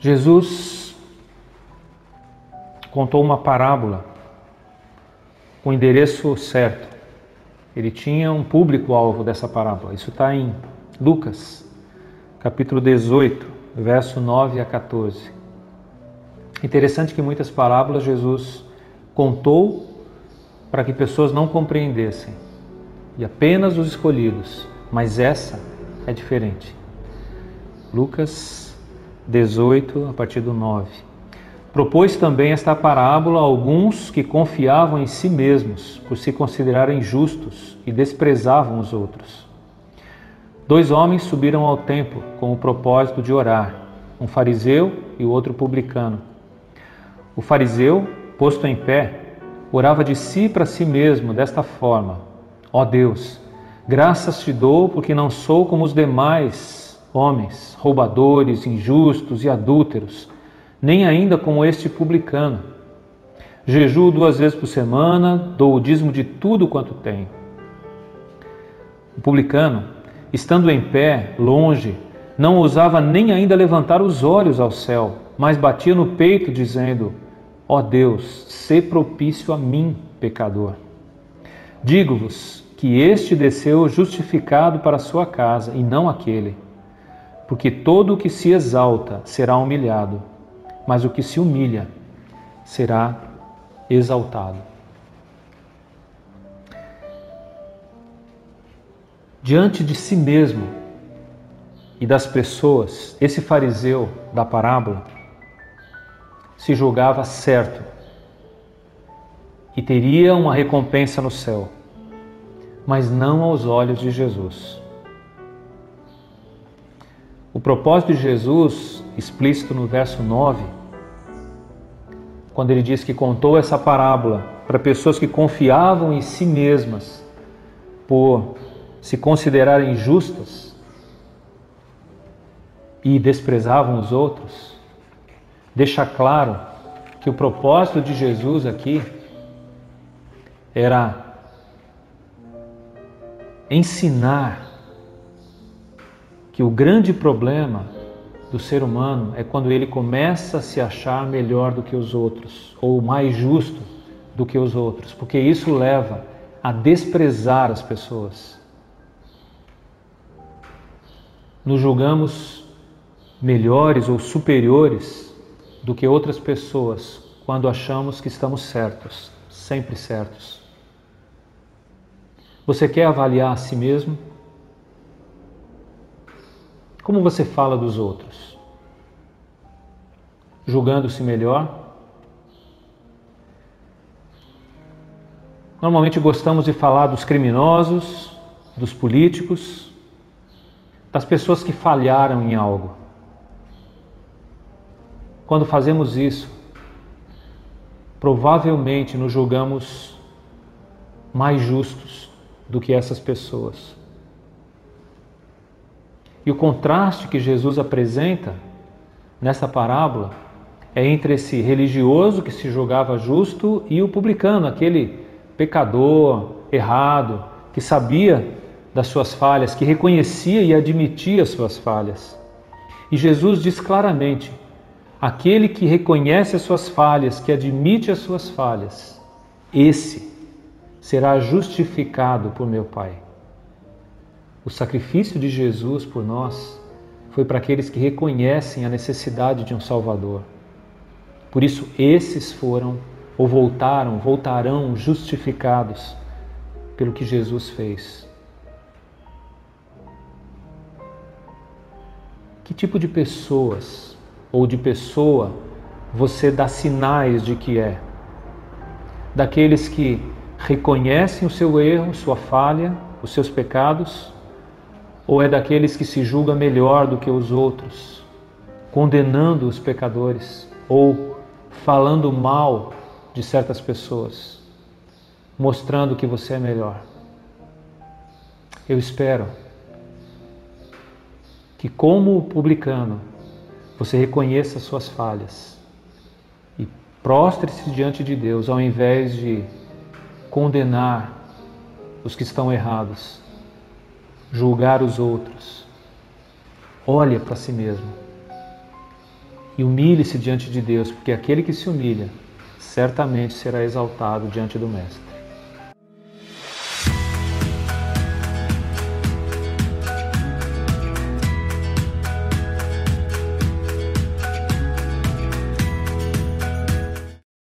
Jesus contou uma parábola com o endereço certo. Ele tinha um público-alvo dessa parábola. Isso está em Lucas, capítulo 18, verso 9 a 14. Interessante que muitas parábolas Jesus contou para que pessoas não compreendessem, e apenas os escolhidos, mas essa é diferente. Lucas 18, a partir do 9. Propôs também esta parábola a alguns que confiavam em si mesmos, por se considerarem justos e desprezavam os outros. Dois homens subiram ao templo com o propósito de orar, um fariseu e o outro publicano. O fariseu, posto em pé, orava de si para si mesmo desta forma: Ó Deus, graças te dou porque não sou como os demais homens, roubadores, injustos e adúlteros nem ainda como este publicano. Jejuo duas vezes por semana, dou o dízimo de tudo quanto tenho. O publicano, estando em pé, longe, não ousava nem ainda levantar os olhos ao céu, mas batia no peito, dizendo: Ó oh Deus, sê propício a mim, pecador. Digo-vos que este desceu justificado para a sua casa e não aquele, porque todo o que se exalta será humilhado mas o que se humilha será exaltado. Diante de si mesmo e das pessoas, esse fariseu da parábola se julgava certo e teria uma recompensa no céu, mas não aos olhos de Jesus. O propósito de Jesus, explícito no verso 9, quando ele diz que contou essa parábola para pessoas que confiavam em si mesmas por se considerarem justas e desprezavam os outros, deixa claro que o propósito de Jesus aqui era ensinar que o grande problema do ser humano é quando ele começa a se achar melhor do que os outros ou mais justo do que os outros, porque isso leva a desprezar as pessoas. Nos julgamos melhores ou superiores do que outras pessoas quando achamos que estamos certos, sempre certos. Você quer avaliar a si mesmo? Como você fala dos outros? Julgando-se melhor? Normalmente gostamos de falar dos criminosos, dos políticos, das pessoas que falharam em algo. Quando fazemos isso, provavelmente nos julgamos mais justos do que essas pessoas. E o contraste que Jesus apresenta nessa parábola é entre esse religioso que se julgava justo e o publicano, aquele pecador, errado, que sabia das suas falhas, que reconhecia e admitia as suas falhas. E Jesus diz claramente: aquele que reconhece as suas falhas, que admite as suas falhas, esse será justificado por meu Pai. O sacrifício de Jesus por nós foi para aqueles que reconhecem a necessidade de um Salvador. Por isso, esses foram ou voltaram, voltarão justificados pelo que Jesus fez. Que tipo de pessoas ou de pessoa você dá sinais de que é? Daqueles que reconhecem o seu erro, sua falha, os seus pecados ou é daqueles que se julga melhor do que os outros, condenando os pecadores ou falando mal de certas pessoas, mostrando que você é melhor? Eu espero que, como publicano, você reconheça suas falhas e prostre-se diante de Deus ao invés de condenar os que estão errados julgar os outros. Olha para si mesmo. e humilhe-se diante de Deus, porque aquele que se humilha certamente será exaltado diante do Mestre.